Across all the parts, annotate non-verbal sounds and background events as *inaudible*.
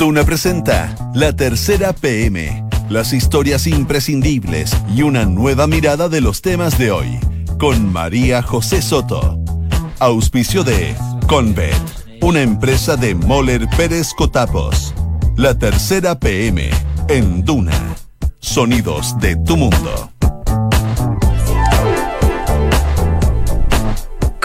Duna presenta La Tercera PM, las historias imprescindibles y una nueva mirada de los temas de hoy, con María José Soto. Auspicio de Convet, una empresa de Moller Pérez Cotapos. La Tercera PM, en Duna. Sonidos de tu mundo.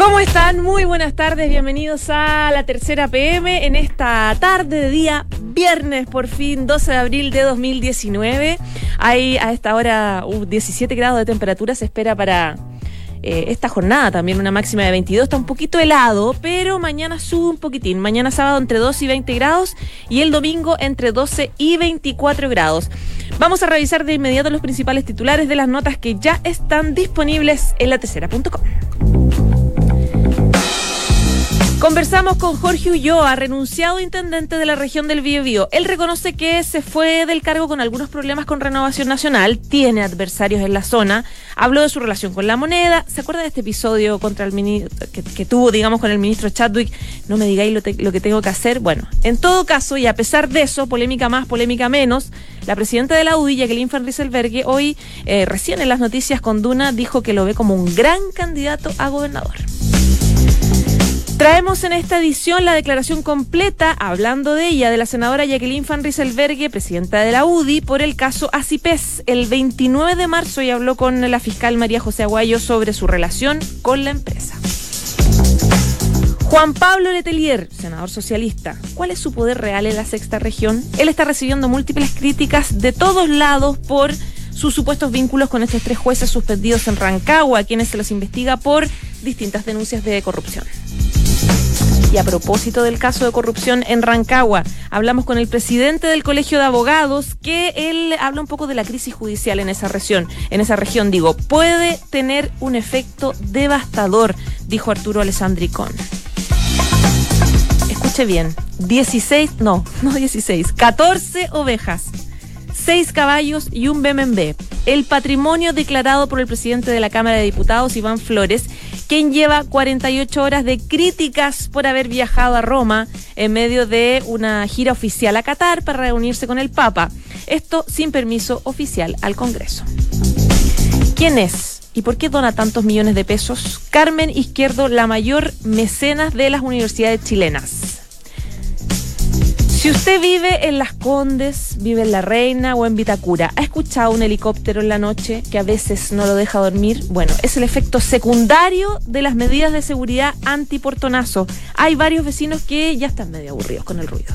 ¿Cómo están? Muy buenas tardes, bienvenidos a la tercera PM en esta tarde de día viernes, por fin, 12 de abril de 2019. Hay a esta hora 17 grados de temperatura, se espera para eh, esta jornada también una máxima de 22, está un poquito helado, pero mañana sube un poquitín. Mañana sábado entre 12 y 20 grados y el domingo entre 12 y 24 grados. Vamos a revisar de inmediato los principales titulares de las notas que ya están disponibles en la tercera.com. Conversamos con Jorge Ulloa, renunciado intendente de la región del Biobío. Él reconoce que se fue del cargo con algunos problemas con Renovación Nacional, tiene adversarios en la zona, habló de su relación con la moneda. ¿Se acuerda de este episodio contra el ministro que, tuvo, digamos, con el ministro Chadwick? No me digáis lo, que tengo que hacer. Bueno, en todo caso, y a pesar de eso, polémica más, polémica menos, la presidenta de la UDI, Jacqueline Van hoy, eh, recién en las noticias con Duna, dijo que lo ve como un gran candidato a gobernador. Traemos en esta edición la declaración completa, hablando de ella, de la senadora Jacqueline Van Rieselberghe, presidenta de la UDI, por el caso ACIPES. El 29 de marzo y habló con la fiscal María José Aguayo sobre su relación con la empresa. Juan Pablo Letelier, senador socialista, ¿cuál es su poder real en la sexta región? Él está recibiendo múltiples críticas de todos lados por sus supuestos vínculos con estos tres jueces suspendidos en Rancagua, quienes se los investiga por distintas denuncias de corrupción. Y a propósito del caso de corrupción en Rancagua, hablamos con el presidente del Colegio de Abogados, que él habla un poco de la crisis judicial en esa región. En esa región, digo, puede tener un efecto devastador, dijo Arturo Alessandricón. Escuche bien, 16, no, *laughs* no 16, 14 ovejas seis caballos y un BMB. El patrimonio declarado por el presidente de la Cámara de Diputados, Iván Flores, quien lleva 48 horas de críticas por haber viajado a Roma en medio de una gira oficial a Qatar para reunirse con el Papa. Esto sin permiso oficial al Congreso. ¿Quién es? ¿Y por qué dona tantos millones de pesos? Carmen Izquierdo, la mayor mecenas de las universidades chilenas. Si usted vive en Las Condes, vive en La Reina o en Vitacura, ¿ha escuchado un helicóptero en la noche que a veces no lo deja dormir? Bueno, es el efecto secundario de las medidas de seguridad antiportonazo. Hay varios vecinos que ya están medio aburridos con el ruido.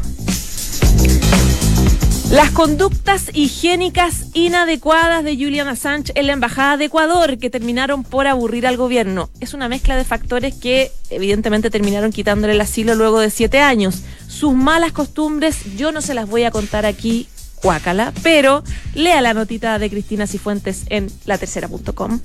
Las conductas higiénicas inadecuadas de Julian Assange en la Embajada de Ecuador que terminaron por aburrir al gobierno. Es una mezcla de factores que evidentemente terminaron quitándole el asilo luego de siete años. Sus malas costumbres yo no se las voy a contar aquí, cuácala, pero lea la notita de Cristina Cifuentes en latercera.com.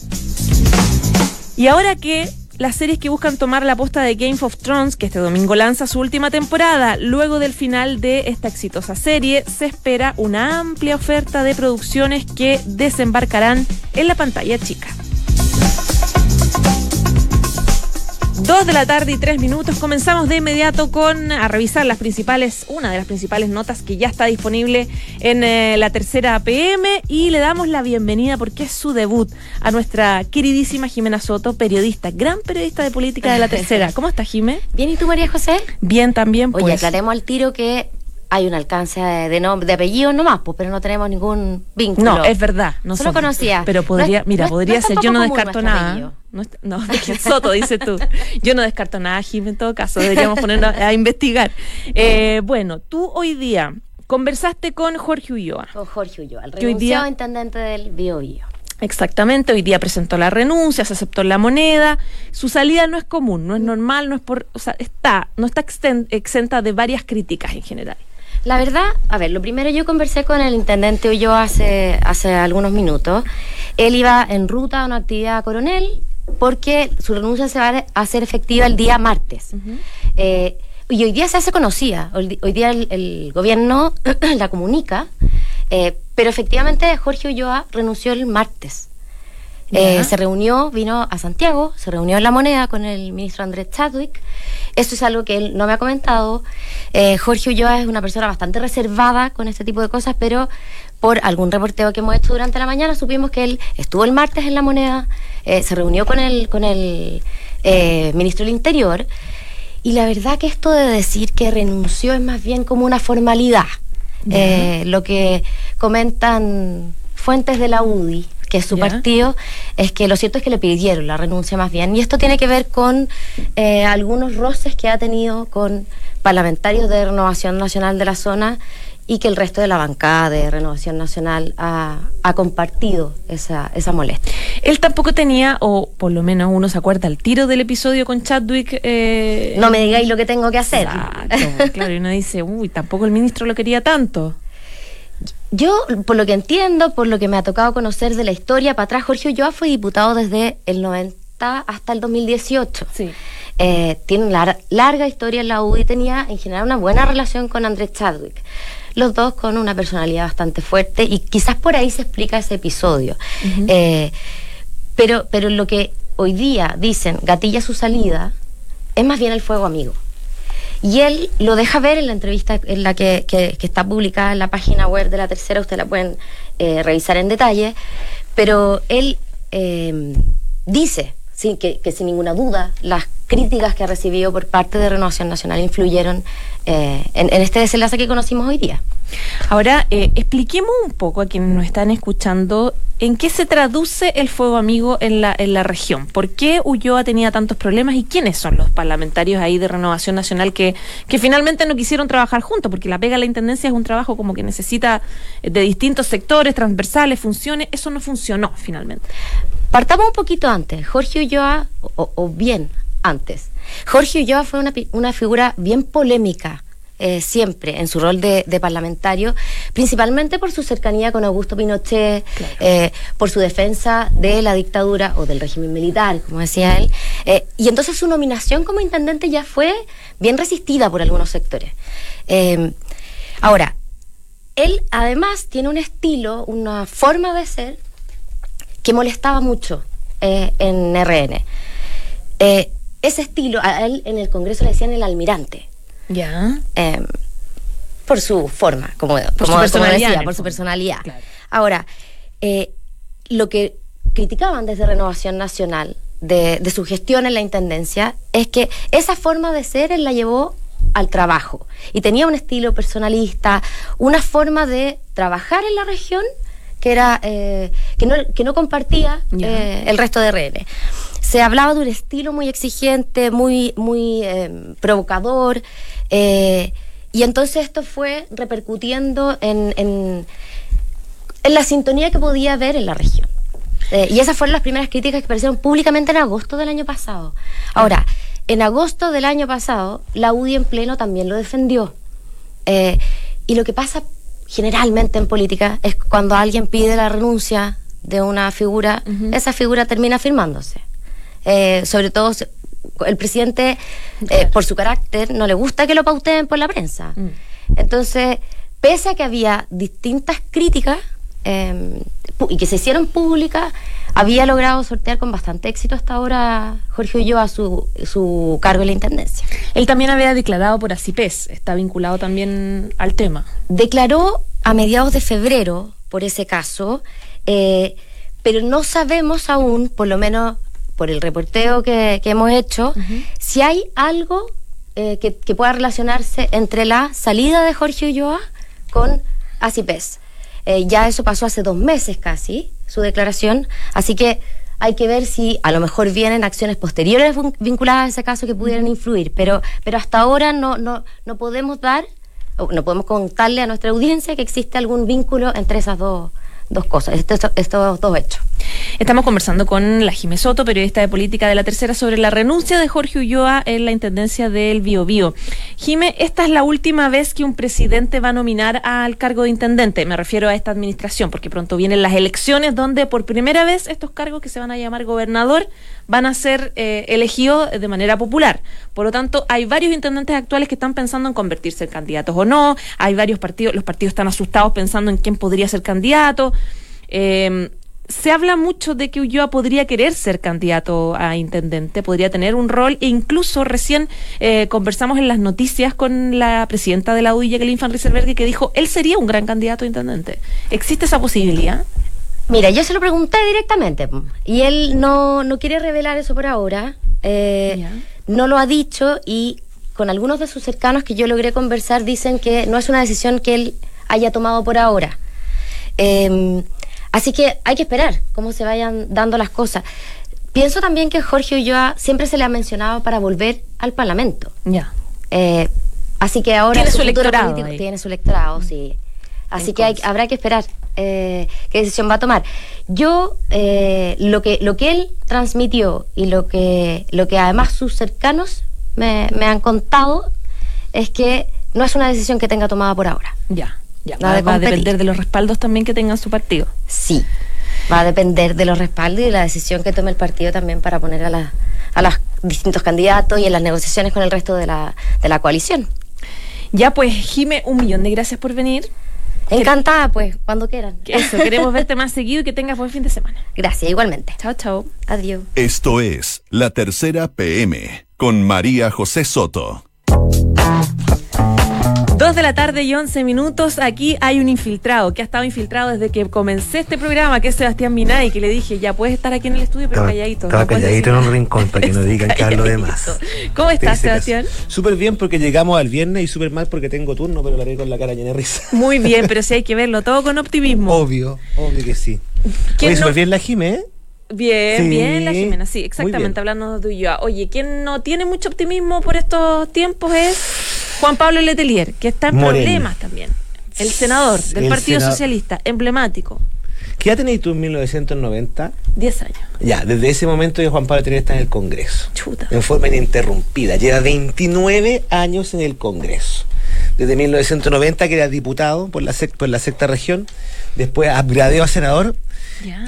Y ahora que las series que buscan tomar la posta de Game of Thrones, que este domingo lanza su última temporada. Luego del final de esta exitosa serie, se espera una amplia oferta de producciones que desembarcarán en la pantalla chica. Dos de la tarde y tres minutos. Comenzamos de inmediato con a revisar las principales, una de las principales notas que ya está disponible en eh, la tercera PM y le damos la bienvenida porque es su debut a nuestra queridísima Jimena Soto, periodista, gran periodista de política de la tercera. *laughs* ¿Cómo está Jimé? Bien, ¿y tú María José? Bien también. Pues. Oye, aclaremos al tiro que hay un alcance de, nombre, de apellido nomás, pues, pero no tenemos ningún vínculo. No, es verdad. No Solo conocía. Pero podría, mira, podría ser, yo no descarto nada. No, no *laughs* Soto, dices tú. Yo no descarto nada, Jim, en todo caso. Deberíamos ponernos a, investigar. *laughs* Eh, bueno, tú hoy día conversaste con Jorge Ulloa. Con Jorge Ulloa, el renunciado intendente del Bio, Exactamente, hoy día presentó la renuncia, se aceptó la moneda. Su salida no es común, no es normal, no es por, o sea, está, no está exenta de varias críticas en general. La verdad, a ver, lo primero yo conversé con el intendente Ulloa hace, hace algunos minutos. Él iba en ruta a una actividad coronel porque su renuncia se va a hacer efectiva el día martes. Eh, y hoy día se hace conocida, hoy, día el, gobierno *clears throat* la comunica, eh, pero efectivamente Jorge Ulloa renunció el martes. Eh, se reunió, vino a Santiago, se reunió en La Moneda con el ministro Andrés Chadwick. Esto es algo que él no me ha comentado. Eh, Jorge Ulloa es una persona bastante reservada con este tipo de cosas, pero por algún reporteo que hemos hecho durante la mañana supimos que él estuvo el martes en la moneda, eh, se reunió con el, con el ministro del Interior, y la verdad que esto de decir que renunció es más bien como una formalidad. lo que comentan fuentes de la UDI, que es su partido, es que lo cierto es que le pidieron la renuncia más bien. Y esto tiene que ver con eh, algunos roces que ha tenido con parlamentarios de Renovación Nacional de la zona y que el resto de la bancada de Renovación Nacional ha, compartido esa, esa, molestia. Él tampoco tenía, o por lo menos uno se acuerda, el tiro del episodio con Chadwick. Eh, no me digáis lo que tengo que hacer. claro, y uno dice, uy, tampoco el ministro lo quería tanto. Yo, por lo que entiendo, por lo que me ha tocado conocer de la historia, para atrás Jorge Ulloa fue diputado desde el 90 hasta el 2018. Sí. Eh, tiene una larga historia en la U y tenía en general una buena relación con Andrés Chadwick. Los dos con una personalidad bastante fuerte y quizás por ahí se explica ese episodio. Eh, pero, pero lo que hoy día dicen gatilla su salida es más bien el fuego amigo. Y él lo deja ver en la entrevista en la que, está publicada en la página web de la tercera, ustedes la pueden eh, revisar en detalle, pero él eh, dice sin, que, sin ninguna duda las críticas que ha recibido por parte de Renovación Nacional influyeron eh, en, este desenlace que conocimos hoy día. Ahora, expliquemos un poco a quienes nos están escuchando ¿En qué se traduce el fuego amigo en la, en la región? ¿Por qué Ulloa tenía tantos problemas y quiénes son los parlamentarios ahí de Renovación Nacional que, que finalmente no quisieron trabajar juntos? Porque la pega a la Intendencia es un trabajo como que necesita eh, de distintos sectores, transversales, funciones. Eso no funcionó finalmente. Partamos un poquito antes. Jorge Ulloa, o, bien antes. Jorge Ulloa fue una, una figura bien polémica eh, siempre en su rol de, parlamentario, principalmente por su cercanía con Augusto Pinochet, eh, por su defensa de la dictadura o del régimen militar, como decía él. Eh, y entonces su nominación como intendente ya fue bien resistida por algunos sectores. ahora, él además tiene un estilo, una forma de ser que molestaba mucho en RN. ese estilo, a él en el Congreso le decían el almirante. Ya. Em, por su forma, como, por su personalidad. por su personalidad. Ahora, eh, lo que criticaban desde Renovación Nacional de, su gestión en la Intendencia es que esa forma de ser él la llevó al trabajo y tenía un estilo personalista, una forma de trabajar en la región que era eh, que, no, que no compartía eh, el resto de RN. Se hablaba de un estilo muy exigente, muy, muy em, provocador. Eh, y entonces esto fue repercutiendo en, en, la sintonía que podía haber en la región. Eh, y esas fueron las primeras críticas que aparecieron públicamente en agosto del año pasado. Ahora, en agosto del año pasado, la UDI en pleno también lo defendió. Eh, y lo que pasa generalmente en política es cuando alguien pide la renuncia de una figura, esa figura termina firmándose. sobre todo el presidente, eh, por su carácter, no le gusta que lo pauteen por la prensa. Mm. Entonces, pese a que había distintas críticas em, y que se hicieron públicas, había logrado sortear con bastante éxito hasta ahora Jorge Ulloa su, su cargo en la intendencia. Él también había declarado por ACIPES, está vinculado también al tema. Declaró a mediados de febrero por ese caso, eh, pero no sabemos aún, por lo menos por el reporteo que, hemos hecho, si hay algo eh, que, pueda relacionarse entre la salida de Jorge Ulloa con ACIPES. Eh, ya eso pasó hace dos meses casi, su declaración, así que hay que ver si a lo mejor vienen acciones posteriores vinculadas a ese caso que pudieran influir, pero, pero hasta ahora no, no, no podemos dar, no podemos contarle a nuestra audiencia que existe algún vínculo entre esas dos dos cosas, estos, estos dos hechos. Estamos conversando con la Jimé Soto, periodista de política de la tercera, sobre la renuncia de Jorge Ulloa en la intendencia del Bio Bio. Jimé, esta es la última vez que un presidente va a nominar al cargo de intendente. Me refiero a esta administración, porque pronto vienen las elecciones donde por primera vez estos cargos que se van a llamar gobernador van a ser eh, elegidos de manera popular. Por lo tanto, hay varios intendentes actuales que están pensando en convertirse en candidatos o no. Hay varios partidos, los partidos están asustados pensando en quién podría ser candidato. Eh, se habla mucho de que Ulloa podría querer ser candidato a intendente, podría tener un rol e incluso recién eh, conversamos en las noticias con la presidenta de la UDI, Jacqueline Van Rieselberg, que dijo él sería un gran candidato a intendente. ¿Existe esa posibilidad? Mira, yo se lo pregunté directamente y él no, no quiere revelar eso por ahora. Eh, no lo ha dicho y con algunos de sus cercanos que yo logré conversar dicen que no es una decisión que él haya tomado por ahora. Em, así que hay que esperar cómo se vayan dando las cosas. Pienso también que Jorge Ulloa siempre se le ha mencionado para volver al Parlamento. Ya. Eh, así que ahora tiene su, electorado. Tiene su electorado, sí. Así que hay, habrá que esperar eh, qué decisión va a tomar. Yo, eh, lo, que, lo que él transmitió y lo que, lo que además sus cercanos me, me han contado es que no es una decisión que tenga tomada por ahora. Ya, ya. Va, a depender de los respaldos también que tenga su partido. Sí, va a depender de los respaldos y de la decisión que tome el partido también para poner a, la, a los distintos candidatos y en las negociaciones con el resto de la, de la coalición. Ya pues, Jime, un millón de gracias por venir. Encantada, pues, cuando quieran. Eso, queremos verte más *laughs* seguido y que tengas buen fin de semana. Gracias, igualmente. Chao, chao. Adiós. Esto es La Tercera PM con María José Soto. Dos de la tarde y once minutos. Aquí hay un infiltrado que ha estado infiltrado desde que comencé este programa, que es Sebastián Minay, que le dije, ya puedes estar aquí en el estudio, pero calladito. Estaba calladito en un rincón para que no *laughs* digan que hablo de más. ¿Cómo estás, Sebastián? Súper bien porque llegamos al viernes y súper mal porque tengo turno, pero lo haré con la cara llena de risa. Muy bien, pero sí hay que verlo todo con optimismo. Obvio, obvio que sí. Oye, súper bien la Jime, ¿eh? Bien, bien, la Jimena, sí, exactamente, hablando de yo. Oye, quien no tiene mucho optimismo por estos tiempos es Juan Pablo Letelier, que está en problemas también. El senador del Partido Socialista, emblemático. ¿Qué edad tenéis tú en 1990? Diez años. Ya, desde ese momento ya Juan Pablo Letelier está en el Congreso. Chuta. En forma ininterrumpida. Lleva 29 años en el Congreso. Desde 1990 que era diputado por la, por la sexta región, después upgradeó a senador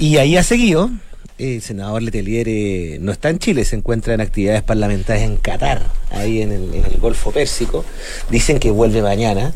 y ahí ha seguido el senador Letelier eh, no está en Chile, se encuentra en actividades parlamentarias en Qatar, ahí en el, Golfo Pérsico. Dicen que vuelve mañana.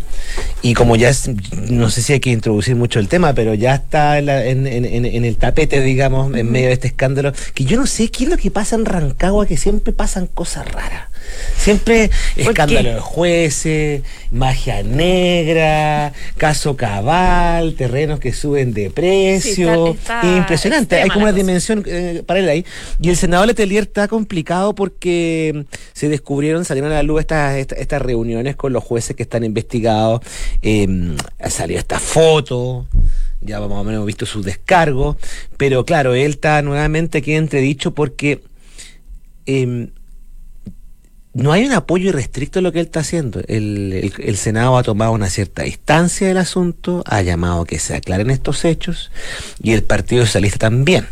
Y como ya es, no sé si hay que introducir mucho el tema, pero ya está en, el tapete, digamos, en medio de este escándalo, que yo no sé qué es lo que pasa en Rancagua, que siempre pasan cosas raras. Siempre escándalo de jueces, magia negra, caso cabal, terrenos que suben de precio. Impresionante, hay como una dimensión eh, para él ahí. Y el senador Letelier está complicado porque se descubrieron, salieron a la luz estas, estas, reuniones con los jueces que están investigados. Eh, salió esta foto ya más o menos hemos visto su descargo, pero claro, él está nuevamente aquí entredicho porque eh, no hay un apoyo irrestricto a lo que él está haciendo. El, el, Senado ha tomado una cierta distancia del asunto, ha llamado que se aclaren estos hechos y el Partido Socialista también.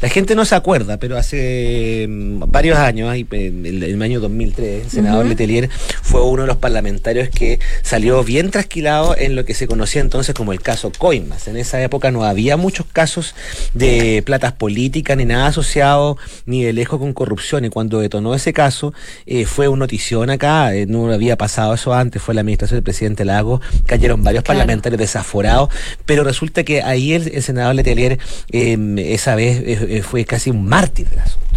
La gente no se acuerda, pero hace mm, varios años, en el, año 2003, el senador Letelier fue uno de los parlamentarios que salió bien trasquilado en lo que se conocía entonces como el caso Coimas. En esa época no había muchos casos de platas políticas ni nada asociado ni de lejos con corrupción. Y cuando detonó ese caso, eh, fue una notición acá, eh, no había pasado eso antes, fue la administración del presidente Lago, cayeron varios parlamentarios desaforados, pero resulta que ahí el, senador Letelier em, esa vez eh, fue casi un mártir del asunto.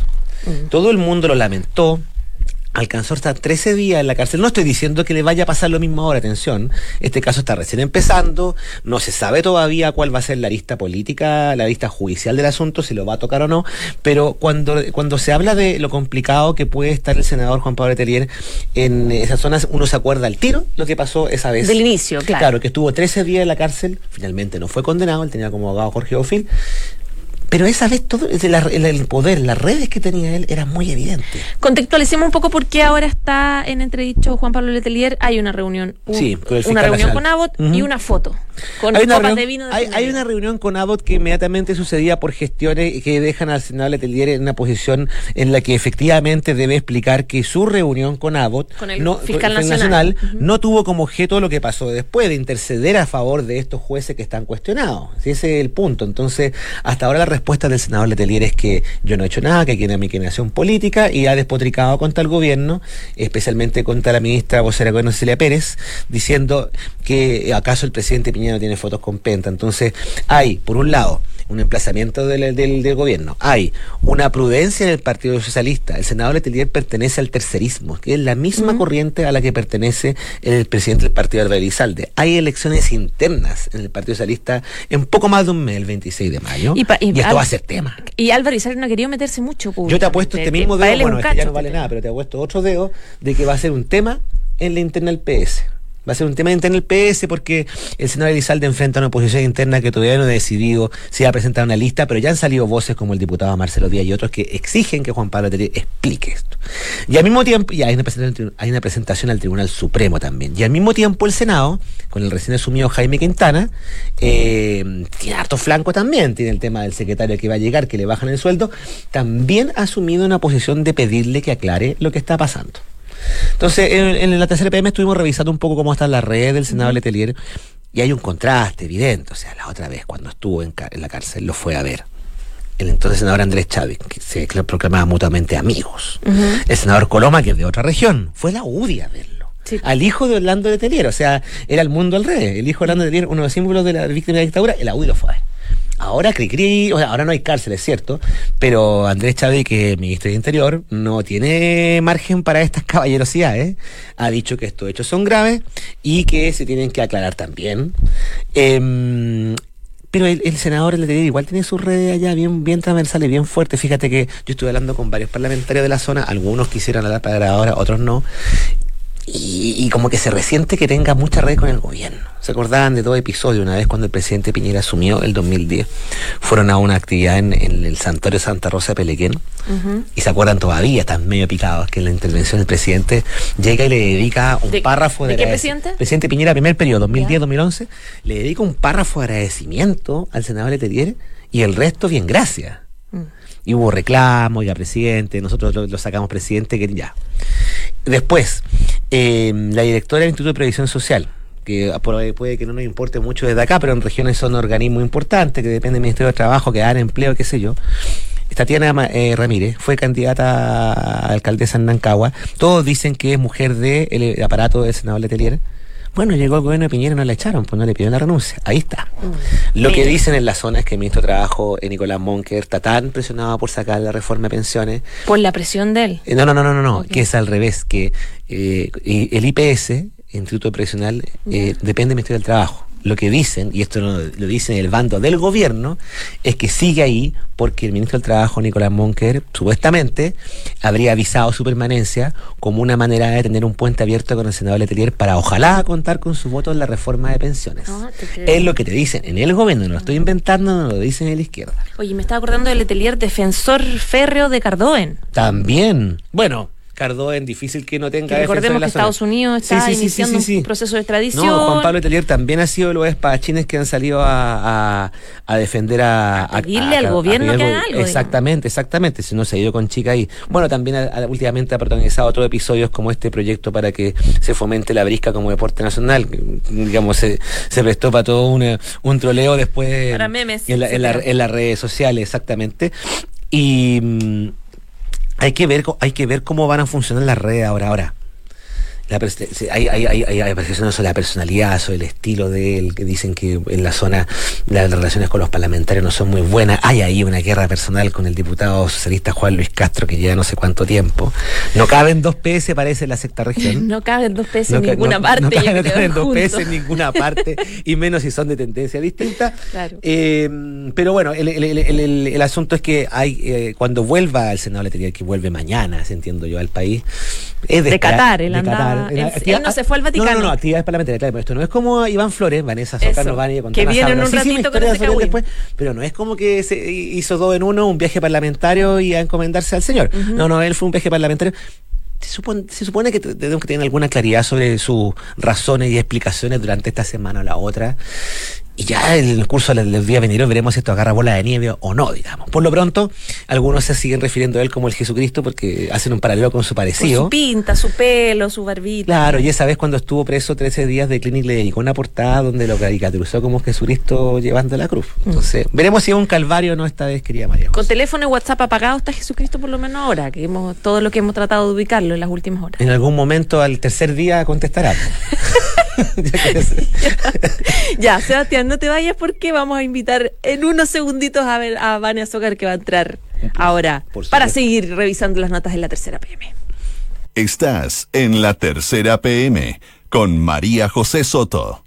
Mm. Todo el mundo lo lamentó, alcanzó hasta 13 días en la cárcel. No estoy diciendo que le vaya a pasar lo mismo ahora, atención. Este caso está recién empezando, no se sabe todavía cuál va a ser la lista política, la lista judicial del asunto, si lo va a tocar o no, pero cuando, cuando se habla de lo complicado que puede estar el senador Juan Pablo Terrier en esas zonas, uno se acuerda al tiro lo que pasó esa vez. Del inicio, claro. Claro, que estuvo 13 días en la cárcel, finalmente no fue condenado, él tenía como abogado Jorge Ofil, pero esa vez todo el, poder, las redes que tenía él era muy evidente. Contextualicemos un poco por qué ahora está en entredicho Juan Pablo Letelier. Hay una reunión, sí, una reunión con Abbott y una foto con hay una de vino. hay, una reunión con Abbott que inmediatamente sucedía por gestiones que dejan al senador Letelier en una posición en la que efectivamente debe explicar que su reunión con Abbott, con el fiscal nacional, no tuvo como objeto lo que pasó después de interceder a favor de estos jueces que están cuestionados. ese es el punto. Entonces, hasta ahora la respuesta del senador Letelier es que yo no he hecho nada, que tiene mi inclinación política y ha despotricado contra el gobierno, especialmente contra la ministra vocera gobierno Celia Pérez, diciendo que acaso el presidente Piñera tiene fotos con Penta. Entonces, hay, por un lado, un emplazamiento del, del, gobierno, hay una prudencia en el Partido Socialista. El senador Letelier pertenece al tercerismo, que es la misma corriente a la que pertenece el presidente del Partido Álvaro Elizalde. Hay elecciones internas en el Partido Socialista en poco más de un mes, el 26 de mayo. Y, esto va a ser tema. Y Álvaro Elizalde no ha querido meterse mucho. Yo te apuesto este mismo dedo, bueno, este ya no vale nada, pero te apuesto otro dedo de que va a ser un tema en la interna del PS. Va a ser un tema interno el PS porque el senador Elizalde enfrenta una oposición interna que todavía no ha decidido si va a presentar una lista, pero ya han salido voces como el diputado Marcelo Díaz y otros que exigen que Juan Pablo Tellier explique esto. Y al mismo tiempo, y hay una, presentación, hay una presentación al Tribunal Supremo también. Y al mismo tiempo el Senado, con el recién asumido Jaime Quintana, eh, tiene harto flanco también, tiene el tema del secretario que va a llegar, que le bajan el sueldo, también ha asumido una posición de pedirle que aclare lo que está pasando. Entonces, en, la tercera PM estuvimos revisando un poco cómo está la red del Senado Letelier y hay un contraste evidente. O sea, la otra vez cuando estuvo en, la cárcel lo fue a ver el entonces senador Andrés Chávez, que se proclamaba mutuamente amigos. El senador Coloma, que es de otra región, fue la UDI a verlo. Al hijo de Orlando Letelier, o sea, era el mundo al revés. El hijo de Orlando Letelier, uno de los símbolos de la víctima de la dictadura, el UDI lo fue a ver. Ahora Cricri, o sea, ahora no hay cárcel, es cierto, pero Andrés Chávez, que es ministro de Interior, no tiene margen para estas *laughs* caballerosidades. Ha dicho que estos hechos son graves y que se tienen que aclarar también. Em, pero el, senador el igual tiene sus redes allá bien, bien transversales, bien fuertes. Fíjate que yo estuve hablando con varios parlamentarios de la zona, algunos quisieran hablar para ahora, otros no. Y, como que se resiente que tenga mucha red con el gobierno. ¿Se acordaban de todo episodio? Una vez cuando el presidente Piñera asumió el 2010, fueron a una actividad en, el santuario Santa Rosa de Pelequén y se acuerdan todavía, están medio picados, que en la intervención del presidente llega y le dedica un párrafo de... ¿De qué presidente? Presidente Piñera, primer periodo, 2010-2011, le dedica un párrafo de agradecimiento al senador Letelier y el resto bien gracias. Mm. Y hubo reclamos, ya presidente, nosotros lo, lo sacamos presidente, que ya. Después, eh, la directora del Instituto de Previsión Social, que puede que no nos importe mucho desde acá, pero en regiones son organismos importantes, que dependen del Ministerio de Trabajo, que dan empleo, qué sé yo. Tatiana eh, Ramírez fue candidata a alcaldesa en Nancagua. Todos dicen que es mujer del aparato del senador Letelier bueno, llegó el gobierno de Piñera y no la echaron, pues no le pidieron la renuncia. Ahí está. Mm. Lo que dicen en la zona es que el ministro de Trabajo, eh, Nicolás Monker, está tan presionado por sacar la reforma de pensiones. ¿Por la presión de él? Eh, no, no, no, no, no, que es al revés, que eh, el IPS, Instituto Previsional, depende del Ministerio del Trabajo lo que dicen, y esto lo, dicen el bando del gobierno, es que sigue ahí porque el ministro del Trabajo, Nicolás Monker, supuestamente habría avisado su permanencia como una manera de tener un puente abierto con el senador Letelier para ojalá contar con su voto en la reforma de pensiones. Ah, es lo que te dicen en el gobierno, no lo estoy inventando, no lo dicen en la izquierda. Oye, me estaba acordando del Letelier, defensor férreo de Cardoen. También. Bueno, Cardoen, difícil que no tenga. recordemos que Estados Unidos está iniciando un proceso de extradición. No, Juan Pablo Telier también ha sido los espadachines que han salido a, a, defender a. A pedirle al gobierno que haga algo. Exactamente, exactamente. Si no se ha ido con chica ahí. Bueno, también últimamente ha protagonizado otros episodios como este proyecto para que se fomente la brisca como deporte nacional. Digamos, se, se prestó para todo un, un troleo después. Para memes. En, en las redes sociales, exactamente. Y mm, hay que ver, cómo van a funcionar las redes ahora. Ahora, hay, hay, hay, hay, apreciaciones sobre la personalidad, sobre el estilo de él, que dicen que en la zona las relaciones con los parlamentarios no son muy buenas. Hay ahí una guerra personal con el diputado socialista Juan Luis Castro, que lleva no sé cuánto tiempo. No caben dos PS, parece, en la sexta región. *laughs* No caben dos PS en ninguna parte. No, caben, *laughs* dos PS en ninguna parte, y menos si son de tendencia distinta. Eh, pero bueno, el, el, el, el, asunto es que hay eh, cuando vuelva el Senado, le tenía que vuelve mañana, se entiendo yo, al país. Es de, Qatar, el de Qatar él, no se fue al Vaticano. No, no, no, actividades parlamentarias, claro, pero esto no es como Iván Flores, Vanessa Soca nos van a Que viene en un ratito con ese después, Pero no es como que se hizo dos en uno, un viaje parlamentario y a encomendarse al Señor. No, no, él fue un viaje parlamentario se supone, se supone que tenemos que tener alguna claridad sobre sus razones y explicaciones durante esta semana o la otra. Y ya en el curso del día venidero veremos si esto agarra bola de nieve o no, digamos. Por lo pronto, algunos se siguen refiriendo a él como el Jesucristo porque hacen un paralelo con su parecido. su pinta, su pelo, su barbita. Claro, y esa vez cuando estuvo preso 13 días de clínica le dedicó una portada donde lo caricaturizó como Jesucristo llevando la cruz. Mm. Entonces, veremos si es un calvario o no esta vez, querida María. Con teléfono y WhatsApp apagado está Jesucristo por lo menos ahora, que hemos, todo lo que hemos tratado de ubicarlo en las últimas horas. En algún momento al tercer día contestará. *laughs* *laughs* *laughs* ya, Sebastián, no te vayas porque vamos a invitar en unos segunditos a ver a Vania Zócar que va a entrar ahora para seguir revisando las notas en la tercera PM. Estás en la tercera PM con María José Soto.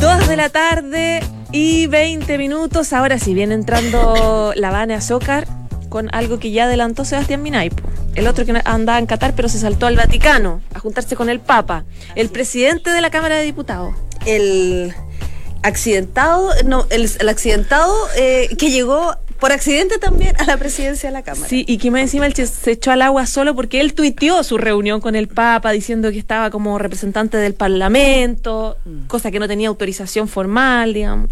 Dos de la tarde y 20 minutos. Ahora sí viene entrando la Vania Zócar con algo que ya adelantó Sebastián Minay. El otro que andaba en Qatar, pero se saltó al Vaticano a juntarse con el Papa, el presidente de la Cámara de Diputados. El accidentado, no, el, accidentado eh, que llegó por accidente también a la presidencia de la Cámara. Sí, y que más encima él se echó al agua solo porque él tuiteó su reunión con el Papa diciendo que estaba como representante del Parlamento, mm. cosa que no tenía autorización formal, digamos.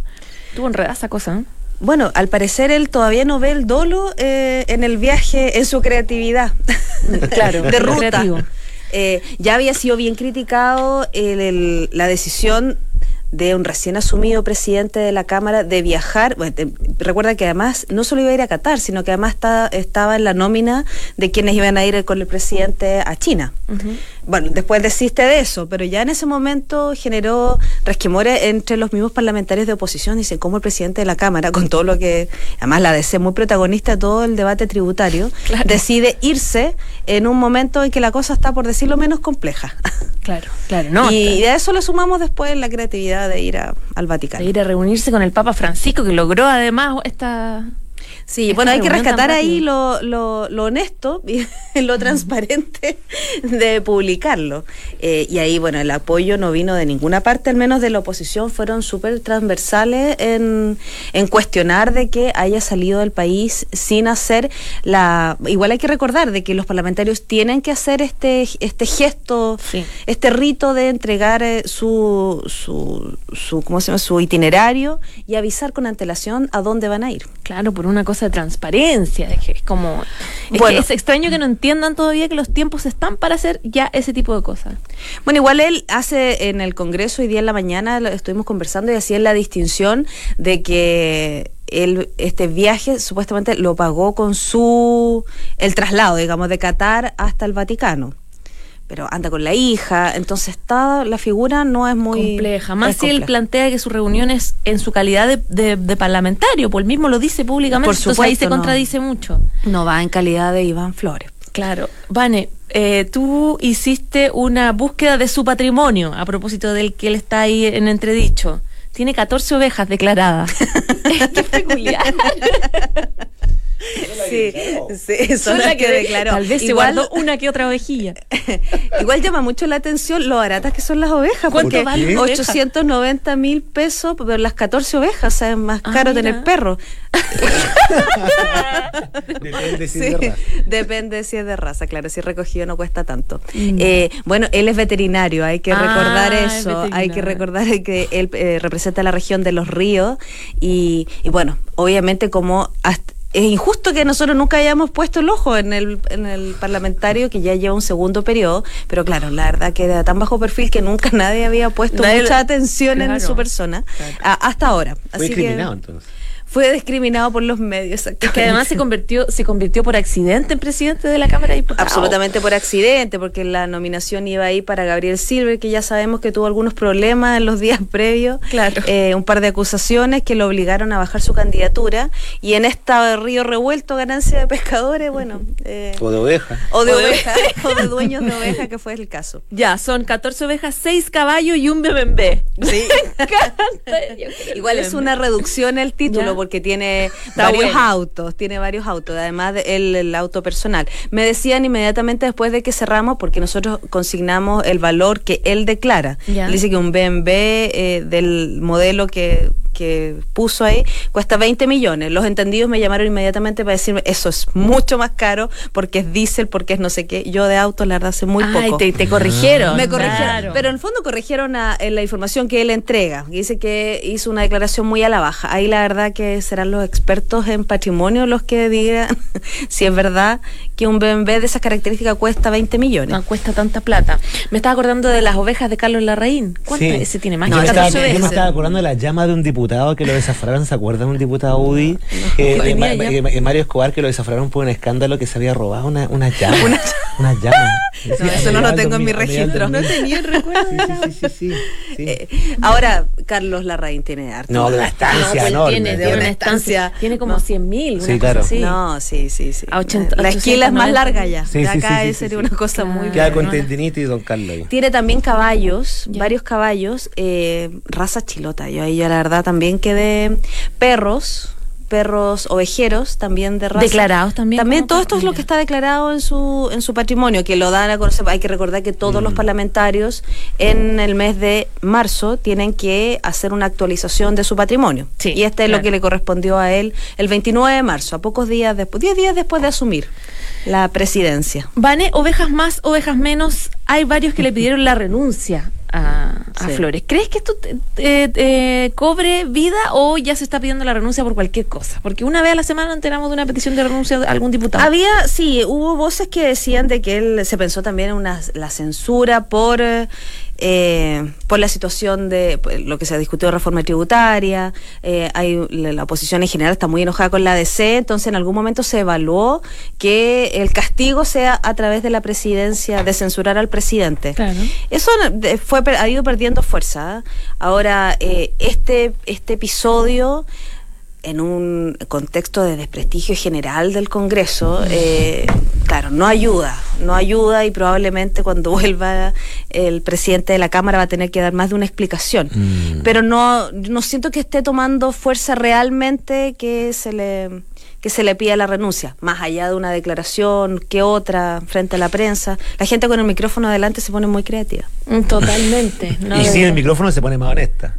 Tuvo enredada esa cosa, ¿eh? Bueno, al parecer él todavía no ve el dolo eh, en el viaje, en su creatividad. *laughs* claro, de ruta. Eh, ya había sido bien criticado la decisión de un recién asumido presidente de la Cámara de viajar. recuerda que además no solo iba a ir a Qatar, sino que además estaba en la nómina de quienes iban a ir con el presidente a China. Bueno, después desiste de eso, pero ya en ese momento generó resquemores entre los mismos parlamentarios de oposición. Dicen, cómo el presidente de la Cámara, con todo lo que, además la DC muy protagonista de todo el debate tributario, *laughs* decide irse en un momento en que la cosa está, por decirlo menos, compleja. *laughs* Claro, claro, no. Y a eso le sumamos después la creatividad de ir al Vaticano. De ir a reunirse con el Papa Francisco, que logró además esta Sí, bueno, hay que rescatar ahí lo, lo, lo, honesto y *laughs* lo transparente de publicarlo. Eh, y ahí, bueno, el apoyo no vino de ninguna parte, al menos de la oposición, fueron súper transversales en, en cuestionar de que haya salido del país sin hacer la... Igual hay que recordar de que los parlamentarios tienen que hacer este, este gesto, este rito de entregar eh, su, su, su, ¿cómo se llama? su itinerario y avisar con antelación a dónde van a ir. Claro, por una cosa de transparencia. Es como. bueno, es extraño que no entiendan todavía que los tiempos están para hacer ya ese tipo de cosas. Bueno, igual él hace en el Congreso hoy día en la mañana, estuvimos conversando y hacía la distinción de que él, este viaje supuestamente lo pagó con su. el traslado, digamos, de Qatar hasta el Vaticano pero anda con la hija, entonces está, la figura no es muy compleja. Más si él plantea que su reunión es en su calidad de, de, parlamentario, pues él mismo lo dice públicamente, Por supuesto, ahí se contradice mucho. No va en calidad de Iván Flores. Claro. Vane, eh, tú hiciste una búsqueda de su patrimonio a propósito del que él está ahí en entredicho. Tiene 14 ovejas declaradas. *laughs* Qué peculiar. Sí, sí, son las que, declaró. Tal vez Igual, se guardó una que otra ovejilla. *laughs* Igual llama mucho la atención lo baratas que son las ovejas. Porque 890 mil pesos por las 14 ovejas. O sea, es más ah, caro tener perro. *laughs* depende si es de raza. Depende si es de raza, claro. Si recogido no cuesta tanto. Mm. Eh, bueno, él es veterinario, hay que recordar ah, eso. Hay que recordar que él eh, representa la región de los ríos. Y, y bueno, obviamente como hasta es injusto que nosotros nunca hayamos puesto el ojo en el, en el parlamentario que ya lleva un segundo periodo, pero claro, la verdad que era tan bajo perfil que nunca nadie había puesto mucha atención en su persona hasta ahora. Fue Así entonces fue discriminado por los medios. que además se convirtió, se convirtió por accidente en presidente de la Cámara de Diputados. Absolutamente por accidente, porque la nominación iba ahí para Gabriel Silver, que ya sabemos que tuvo algunos problemas en los días previos. Claro. Eh, un par de acusaciones que lo obligaron a bajar su candidatura. Y en esta río revuelto, ganancia de pescadores, bueno. Eh, o de ovejas. O de ovejas, o de dueños de ovejas, que fue el caso. Ya, son 14 ovejas, 6 caballos y un BBB. Sí. *laughs* Igual es una reducción el título porque tiene *laughs* varios autos, tiene varios autos, además del el auto personal. Me decían inmediatamente después de que cerramos, porque nosotros consignamos el valor que él declara. dice que un BMW eh, del modelo que que puso ahí cuesta 20 millones. Los entendidos me llamaron inmediatamente para decirme, eso es mucho más caro porque es diésel, porque es no sé qué. Yo de autos, la verdad, hace muy poco. Te, te corrigieron. Me corrigieron. Pero en el fondo corrigieron en la información que él entrega. Dice que hizo una declaración muy a la baja. Ahí la verdad que serán los expertos en patrimonio los que digan *laughs* si es verdad que un BMW de esas características cuesta 20 millones. No cuesta tanta plata. Me estaba acordando de las ovejas de Carlos Larraín. ¿Cuánto ese tiene más? No, yo, estaba, yo me estaba acordando de la llama de un diputado que lo desafraron, ¿se acuerdan? Un diputado UDI, que, Mario Escobar, que lo desafraron por un escándalo que se había robado una, una llama. *laughs* una, llama. *laughs* No, eso no lo tengo en mi registro. No tenía recuerdo. Sí, sí, sí, sí, sí. Eh, ahora, Carlos Larraín tiene harto. No, de una estancia pues enorme. tiene, de una una estancia. estancia. Tiene como No. 100 mil. Sí, claro. No, sí, sí, sí. A 80, la esquila es más 890. larga ya. Sí, de sí, acá sí, sí, sería sí, una cosa muy Queda con buena. tendinite y don Carlos. Tiene también caballos, varios caballos, eh, raza chilota. Yo ahí ya la verdad también quedé perros, perros ovejeros también de raza. Declarados también También todo esto es lo que está declarado en su en su patrimonio, que lo dan a conocer. Hay que recordar que todos Mm. los parlamentarios en el mes de marzo tienen que hacer una actualización de su patrimonio. Sí, y este es claro. lo que le correspondió a él el 29 de marzo, a pocos días después, 10 días después de asumir la presidencia. Vane, ovejas más, ovejas menos. Hay varios que le pidieron la renuncia a, a Sí. Flores. ¿Crees que esto te- te- te cobre vida o ya se está pidiendo la renuncia por cualquier cosa? Porque una vez a la semana enteramos de una petición de renuncia de algún diputado. Había, sí, hubo voces que decían de que él se pensó también en una, la censura por, eh, por la situación de lo que se discutió de reforma tributaria. eh, hay, la, oposición en general está muy enojada con la DC, entonces en algún momento se evaluó que el castigo sea a través de la presidencia, de censurar al presidente. Claro. Eso eh, fue, ha ido perdiendo fuerza. ¿eh? Ahora, eh, este, este episodio, en un contexto de desprestigio general del Congreso, eh, claro, no ayuda, no ayuda y probablemente cuando *laughs* vuelva el presidente de la Cámara va a tener que dar más de una explicación. Mm. Pero no, no siento que esté tomando fuerza realmente que se le que se le pida la renuncia, más allá de una declaración que otra frente a la prensa. La gente con el micrófono adelante se pone muy creativa. Mm, Totalmente. *laughs* no, y sin el micrófono se pone más honesta.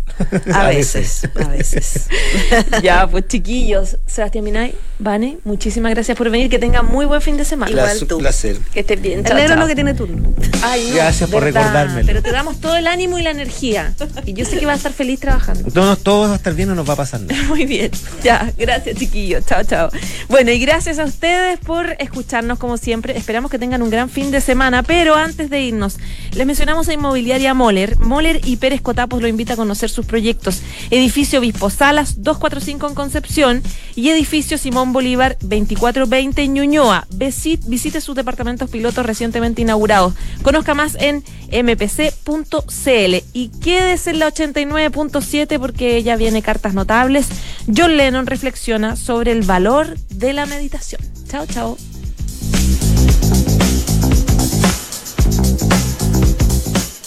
A, *laughs* veces, a veces. *laughs* Ya, pues chiquillos, Sebastián Minay, Vane, muchísimas gracias por venir. Que tengan muy buen fin de semana. Igual Placer- tú. placer. Que estés bien. El Chao, negro chao. no que tiene turno. Ay, no, Gracias por verdad, recordármelo. Pero te damos todo el ánimo y la energía. Y yo sé que vas a estar feliz trabajando. Todos, todos va a estar bien, no nos va a pasar nada. Muy bien. Ya, gracias chiquillos. Chao, chao. Bueno, y gracias a ustedes por escucharnos como siempre. Esperamos que tengan un gran fin de semana. Pero antes de irnos, les mencionamos a Inmobiliaria Moller. Moller y Pérez Cotapos lo invita a conocer sus proyectos. Edificio Obispo Salas 245 en Concepción y edificio Simón Bolívar 2420 en Ñuñoa. Visit- visite sus departamentos pilotos recientemente inaugurados. Conozca más en mpc.cl y quédese en la 89.7 porque ya viene cartas notables. John Lennon reflexiona sobre el de la meditación. Chao, chao.